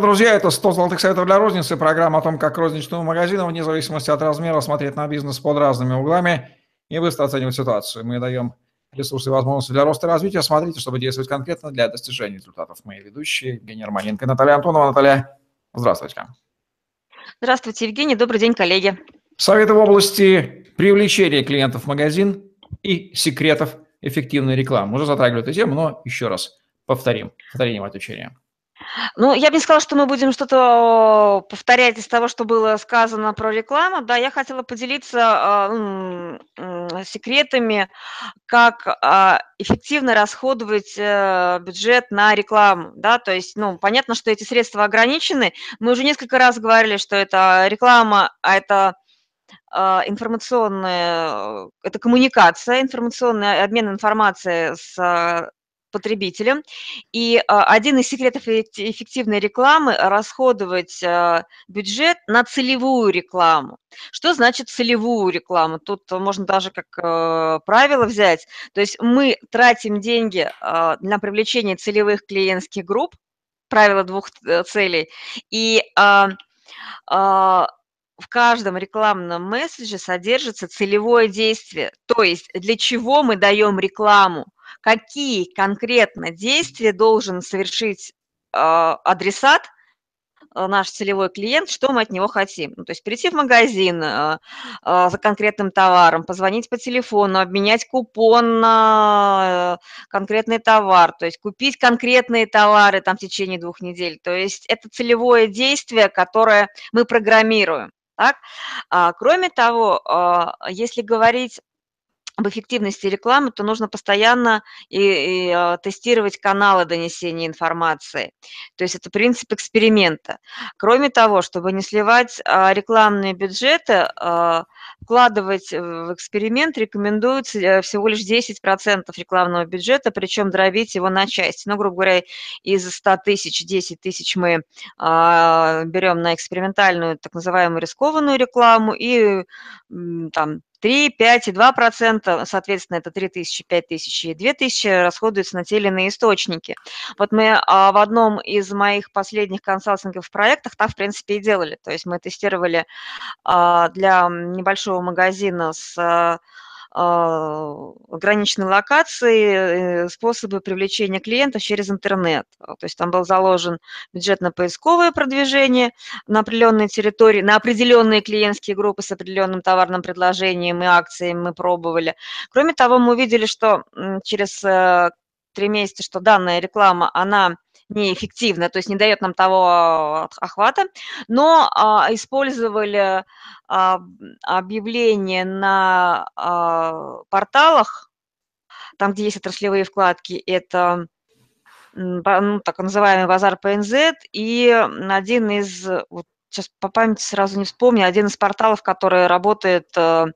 Друзья, это 100 золотых советов для розницы, программа о том, как розничному магазину, вне зависимости от размера, смотреть на бизнес под разными углами и быстро оценивать ситуацию. Мы даем ресурсы и возможности для роста и развития. Смотрите, чтобы действовать конкретно для достижения результатов. Мои ведущие Евгений Романенко и Наталья Антонова. Наталья, здравствуйте. Здравствуйте, Евгений. Добрый день, коллеги. Советы в области привлечения клиентов в магазин и секретов эффективной рекламы. Уже затрагивали эту тему, но еще раз повторим. Повторение отвечания. Ну, я бы не сказала, что мы будем что-то повторять из того, что было сказано про рекламу. Да, я хотела поделиться э, секретами, как э, эффективно расходовать э, бюджет на рекламу. Да, то есть, ну, понятно, что эти средства ограничены. Мы уже несколько раз говорили, что это реклама, а это информационная, это коммуникация, информационный обмен информацией с потребителям. И а, один из секретов эффективной рекламы – расходовать а, бюджет на целевую рекламу. Что значит целевую рекламу? Тут можно даже как э, правило взять. То есть мы тратим деньги на привлечение целевых клиентских групп, правило двух э, целей, и в каждом рекламном месседже содержится целевое действие. То есть для чего мы даем рекламу, какие конкретно действия должен совершить э, адресат, э, наш целевой клиент, что мы от него хотим. Ну, то есть прийти в магазин э, э, за конкретным товаром, позвонить по телефону, обменять купон на конкретный товар, то есть купить конкретные товары там в течение двух недель. То есть это целевое действие, которое мы программируем. Так? А, кроме того, а, если говорить об эффективности рекламы, то нужно постоянно и, и, э, тестировать каналы донесения информации. То есть это принцип эксперимента. Кроме того, чтобы не сливать а, рекламные бюджеты, а, вкладывать в эксперимент рекомендуется э, всего лишь 10% рекламного бюджета, причем дробить его на части. Ну, грубо говоря, из 100 тысяч 10 тысяч мы а, берем на экспериментальную так называемую рискованную рекламу и там 3, 5 и 2 процента, соответственно, это 3 тысячи, 5 тысяч и 2 тысячи расходуются на те или иные источники. Вот мы а, в одном из моих последних консалтинговых проектах так, в принципе, и делали. То есть мы тестировали а, для небольшого магазина с а, ограниченной локации, э, способы привлечения клиентов через интернет. То есть там был заложен бюджет на поисковое продвижение на определенной территории, на определенные клиентские группы с определенным товарным предложением и акциями мы пробовали. Кроме того, мы увидели, что через э, три месяца, что данная реклама, она неэффективно, то есть не дает нам того охвата, но а, использовали а, объявления на а, порталах, там, где есть отраслевые вкладки, это ну, так называемый базар ПНЗ, и один из вот, сейчас по памяти сразу не вспомню, один из порталов, который работает, э,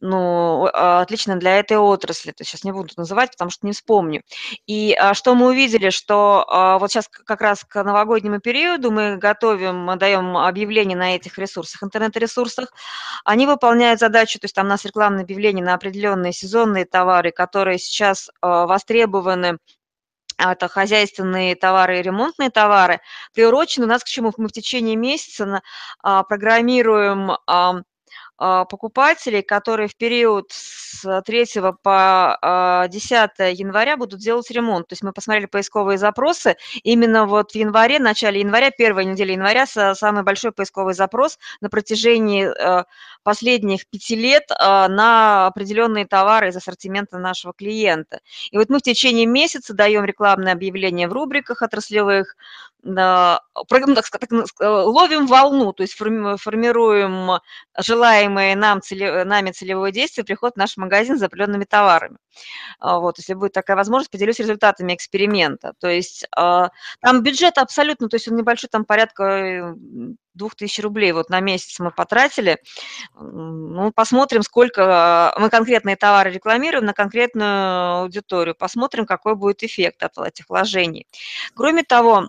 ну, отлично для этой отрасли. То сейчас не буду называть, потому что не вспомню. И а, что мы увидели, что а, вот сейчас как раз к новогоднему периоду мы готовим, мы даем объявления на этих ресурсах, интернет-ресурсах. Они выполняют задачу, то есть там у нас рекламное объявление на определенные сезонные товары, которые сейчас а, востребованы это хозяйственные товары и ремонтные товары, приурочены у нас к чему? Мы в течение месяца а, программируем а, а, покупателей, которые в период с 3 по 10 а, января будут делать ремонт. То есть мы посмотрели поисковые запросы. Именно вот в январе, начале января, первой недели января, самый большой поисковый запрос на протяжении э, последних пяти лет э, на определенные товары из ассортимента нашего клиента. И вот мы в течение месяца даем рекламное объявление в рубриках отраслевых, ну, так сказать, ловим волну, то есть формируем желаемое нам, нами целевое действие, приход в наш магазин за определенными товарами. А, вот, если будет такая возможность, поделюсь результатами эксперимента. То есть там бюджет абсолютно, то есть он небольшой, там порядка 2000 рублей вот на месяц мы потратили. Ну, посмотрим, сколько мы конкретные товары рекламируем на конкретную аудиторию, посмотрим, какой будет эффект от этих вложений. Кроме того,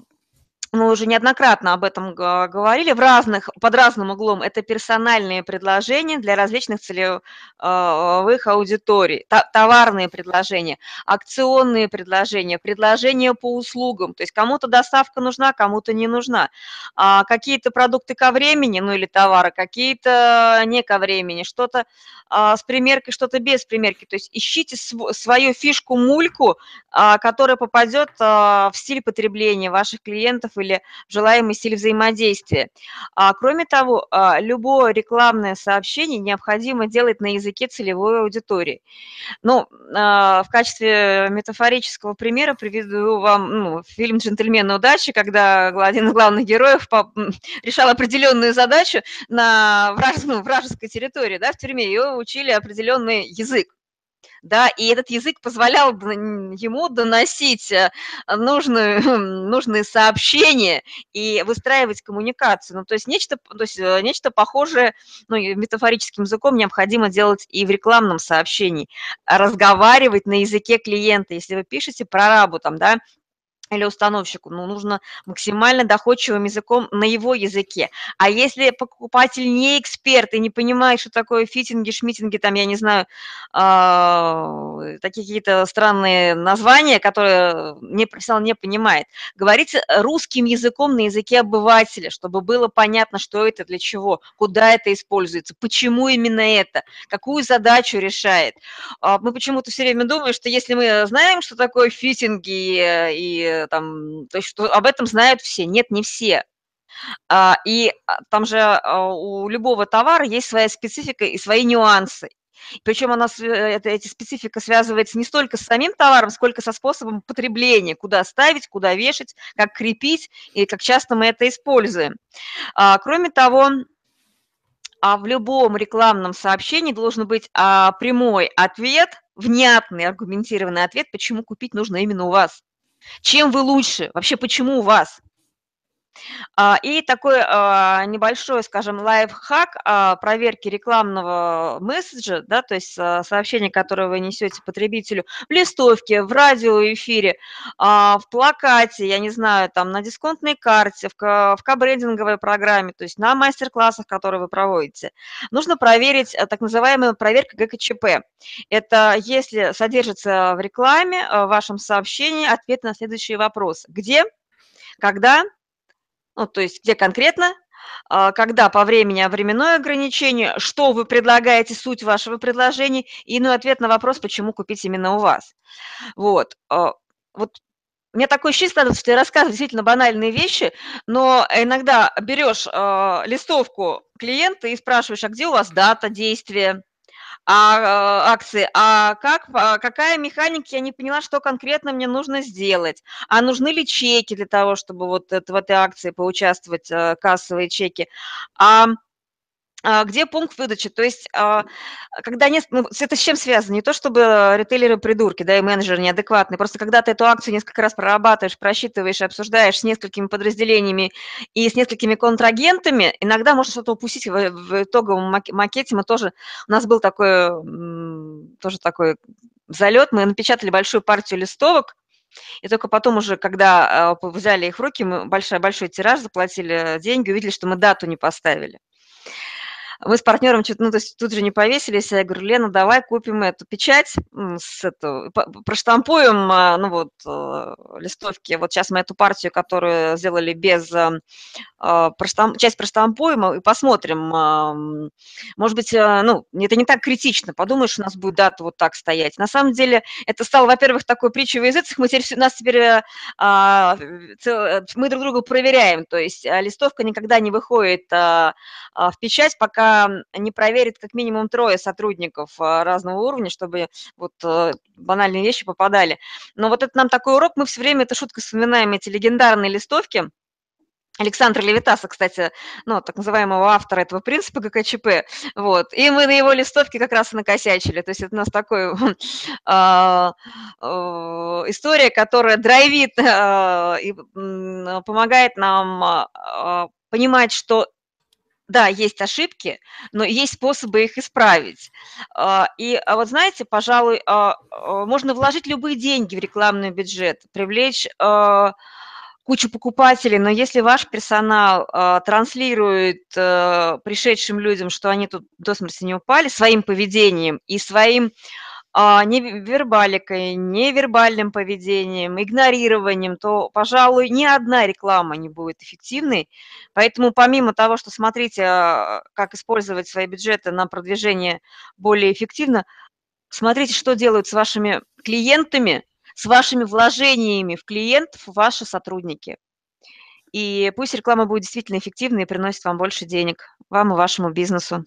мы уже неоднократно об этом говорили, в разных, под разным углом. Это персональные предложения для различных целевых аудиторий, товарные предложения, акционные предложения, предложения по услугам, то есть кому-то доставка нужна, кому-то не нужна, а какие-то продукты ко времени, ну или товары, какие-то не ко времени, что-то а, с примеркой, что-то без примерки, то есть ищите свою фишку-мульку, а, которая попадет в стиль потребления ваших клиентов или желаемый стиль взаимодействия. А, кроме того, а, любое рекламное сообщение необходимо делать на языке целевой аудитории. Ну, а, в качестве метафорического примера приведу вам ну, фильм «Джентльмены удачи», когда один из главных героев решал определенную задачу на ну, вражеской территории, да, в тюрьме, ее учили определенный язык да, и этот язык позволял ему доносить э, нужные, нужные сообщения и выстраивать коммуникацию. Ну, то есть нечто, то есть э, нечто похожее, ну, метафорическим языком необходимо делать и в рекламном сообщении. Разговаривать на языке клиента. Если вы пишете прорабу, там, да, или установщику, ну, нужно максимально доходчивым языком на его языке. А если покупатель не эксперт и не понимает, что такое фитинги, шмитинги, там, я не знаю, э, такие какие-то странные названия, которые не профессионал не понимает, говорите русским языком на языке обывателя, чтобы было понятно, что это, для чего, куда это используется, почему именно это, какую задачу решает. Э, мы почему-то все время думаем, что если мы знаем, что такое фитинги и там, то есть что об этом знают все. Нет, не все. А, и а, там же а, у любого товара есть своя специфика и свои нюансы. Причем она, это, эти специфика связывается не столько с самим товаром, сколько со способом потребления, куда ставить, куда вешать, как крепить и как часто мы это используем. А, кроме того, а в любом рекламном сообщении должен быть а, прямой ответ, внятный, аргументированный ответ, почему купить нужно именно у вас. Чем вы лучше? Вообще, почему у вас? А, и такой а, небольшой, скажем, лайфхак а, проверки рекламного месседжа, да, то есть сообщение, которое вы несете потребителю в листовке, в радиоэфире, в плакате, я не знаю, там на дисконтной карте, в кабрендинговой программе, то есть на мастер-классах, которые вы проводите. Нужно проверить так называемую проверку ГКЧП. Это если содержится в рекламе, в вашем сообщении ответ на следующие вопросы. Где, когда, ну, то есть где конкретно, а, когда по времени, а временное ограничение, что вы предлагаете, суть вашего предложения, и ну, ответ на вопрос, почему купить именно у вас. Вот. А, вот у меня такое ощущение складывается, что я рассказываю действительно банальные вещи, но иногда берешь э, листовку клиента и спрашиваешь, а где у вас дата действия, а, акции, а как, а какая механика, я не поняла, что конкретно мне нужно сделать, а нужны ли чеки для того, чтобы вот это, в этой акции поучаствовать, э, кассовые чеки, а, где пункт выдачи? То есть, а, когда нет, ну, это с чем связано? Не то, чтобы ритейлеры придурки, да, и менеджеры неадекватные, просто когда ты эту акцию несколько раз прорабатываешь, просчитываешь, обсуждаешь с несколькими подразделениями и с несколькими контрагентами, иногда можно что-то упустить в, в итоговом макете. Мы тоже, у нас был такой, тоже такой залет, мы напечатали большую партию листовок, и только потом уже, когда а, взяли их в руки, мы большой-большой тираж, заплатили деньги, увидели, что мы дату не поставили. Мы с партнером чуть, ну, то есть тут же не повесились, я говорю, Лена, давай купим эту печать, с эту, проштампуем, а, ну, вот, э, листовки. Вот сейчас мы эту партию, которую сделали без, э, а, проштамп, часть проштампуем и посмотрим. Может быть, э, ну, это не так критично, подумаешь, у нас будет дата вот так стоять. На самом деле, это стало, во-первых, такой притчей в языцах, мы теперь, у нас теперь, а, мы друг друга проверяем, то есть листовка никогда не выходит в печать, пока не проверит как минимум трое сотрудников а, разного уровня, чтобы вот э, банальные вещи попадали. Но вот это нам такой урок, мы все время, это шутка, вспоминаем эти легендарные листовки, Александра Левитаса, кстати, ну, так называемого автора этого принципа ГКЧП, вот, и мы на его листовке как раз и накосячили, то есть это у нас такой а, история, которая драйвит а, и помогает нам понимать, что да, есть ошибки, но есть способы их исправить. А, и а вот знаете, пожалуй, а, можно вложить любые деньги в рекламный бюджет, привлечь кучу покупателей, но если ваш персонал транслирует э, пришедшим людям, что они тут до смерти не упали своим поведением и своим не вербаликой, невербальным поведением, игнорированием, то, пожалуй, ни одна реклама не будет эффективной. Поэтому помимо того, что смотрите, а, как использовать свои бюджеты на продвижение более эффективно, смотрите, что делают с вашими клиентами, с вашими вложениями в клиентов ваши сотрудники. И пусть реклама будет действительно эффективной и приносит вам больше денег, вам и вашему бизнесу.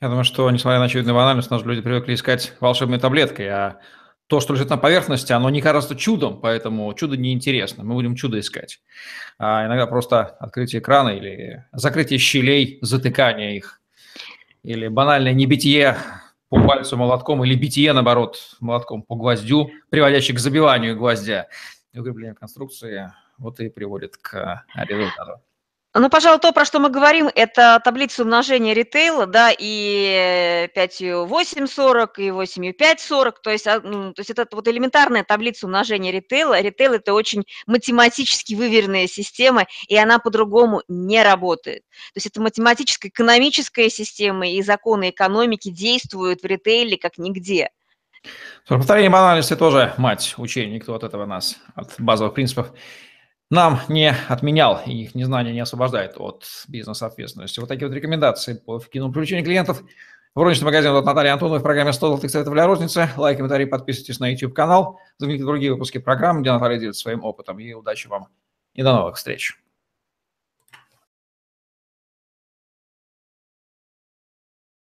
Я думаю, что, несмотря на очевидную банальность, наши люди привыкли искать волшебной таблеткой, а то, что лежит на поверхности, оно не кажется чудом, поэтому чудо неинтересно. Мы будем чудо искать. А иногда просто открытие экрана или закрытие щелей, затыкание их, или банальное небитие по пальцу молотком, или битие, наоборот, молотком по гвоздю, приводящий к забиванию гвоздя и укреплению конструкции, вот и приводит к результату. Ну, пожалуй, то, про что мы говорим, это таблица умножения ритейла, да, и 5,840, и 8,540, то есть, а, ну, то есть это вот элементарная таблица умножения ритейла. Ритейл – это очень математически выверенная система, и она по-другому не работает. То есть это математическая, экономическая система, и законы экономики действуют в ритейле как нигде. Повторение банальности тоже мать учения, никто от этого нас, от базовых принципов нам не отменял, и их незнание не освобождает от бизнес-ответственности. Вот такие вот рекомендации по эффективному привлечению клиентов. В розничный магазин от Натальи Антоновой в программе 100 золотых советов для розницы. Лайк, комментарий, подписывайтесь на YouTube-канал. Загляните другие выпуски программы, где Наталья делится своим опытом. И удачи вам и до новых встреч.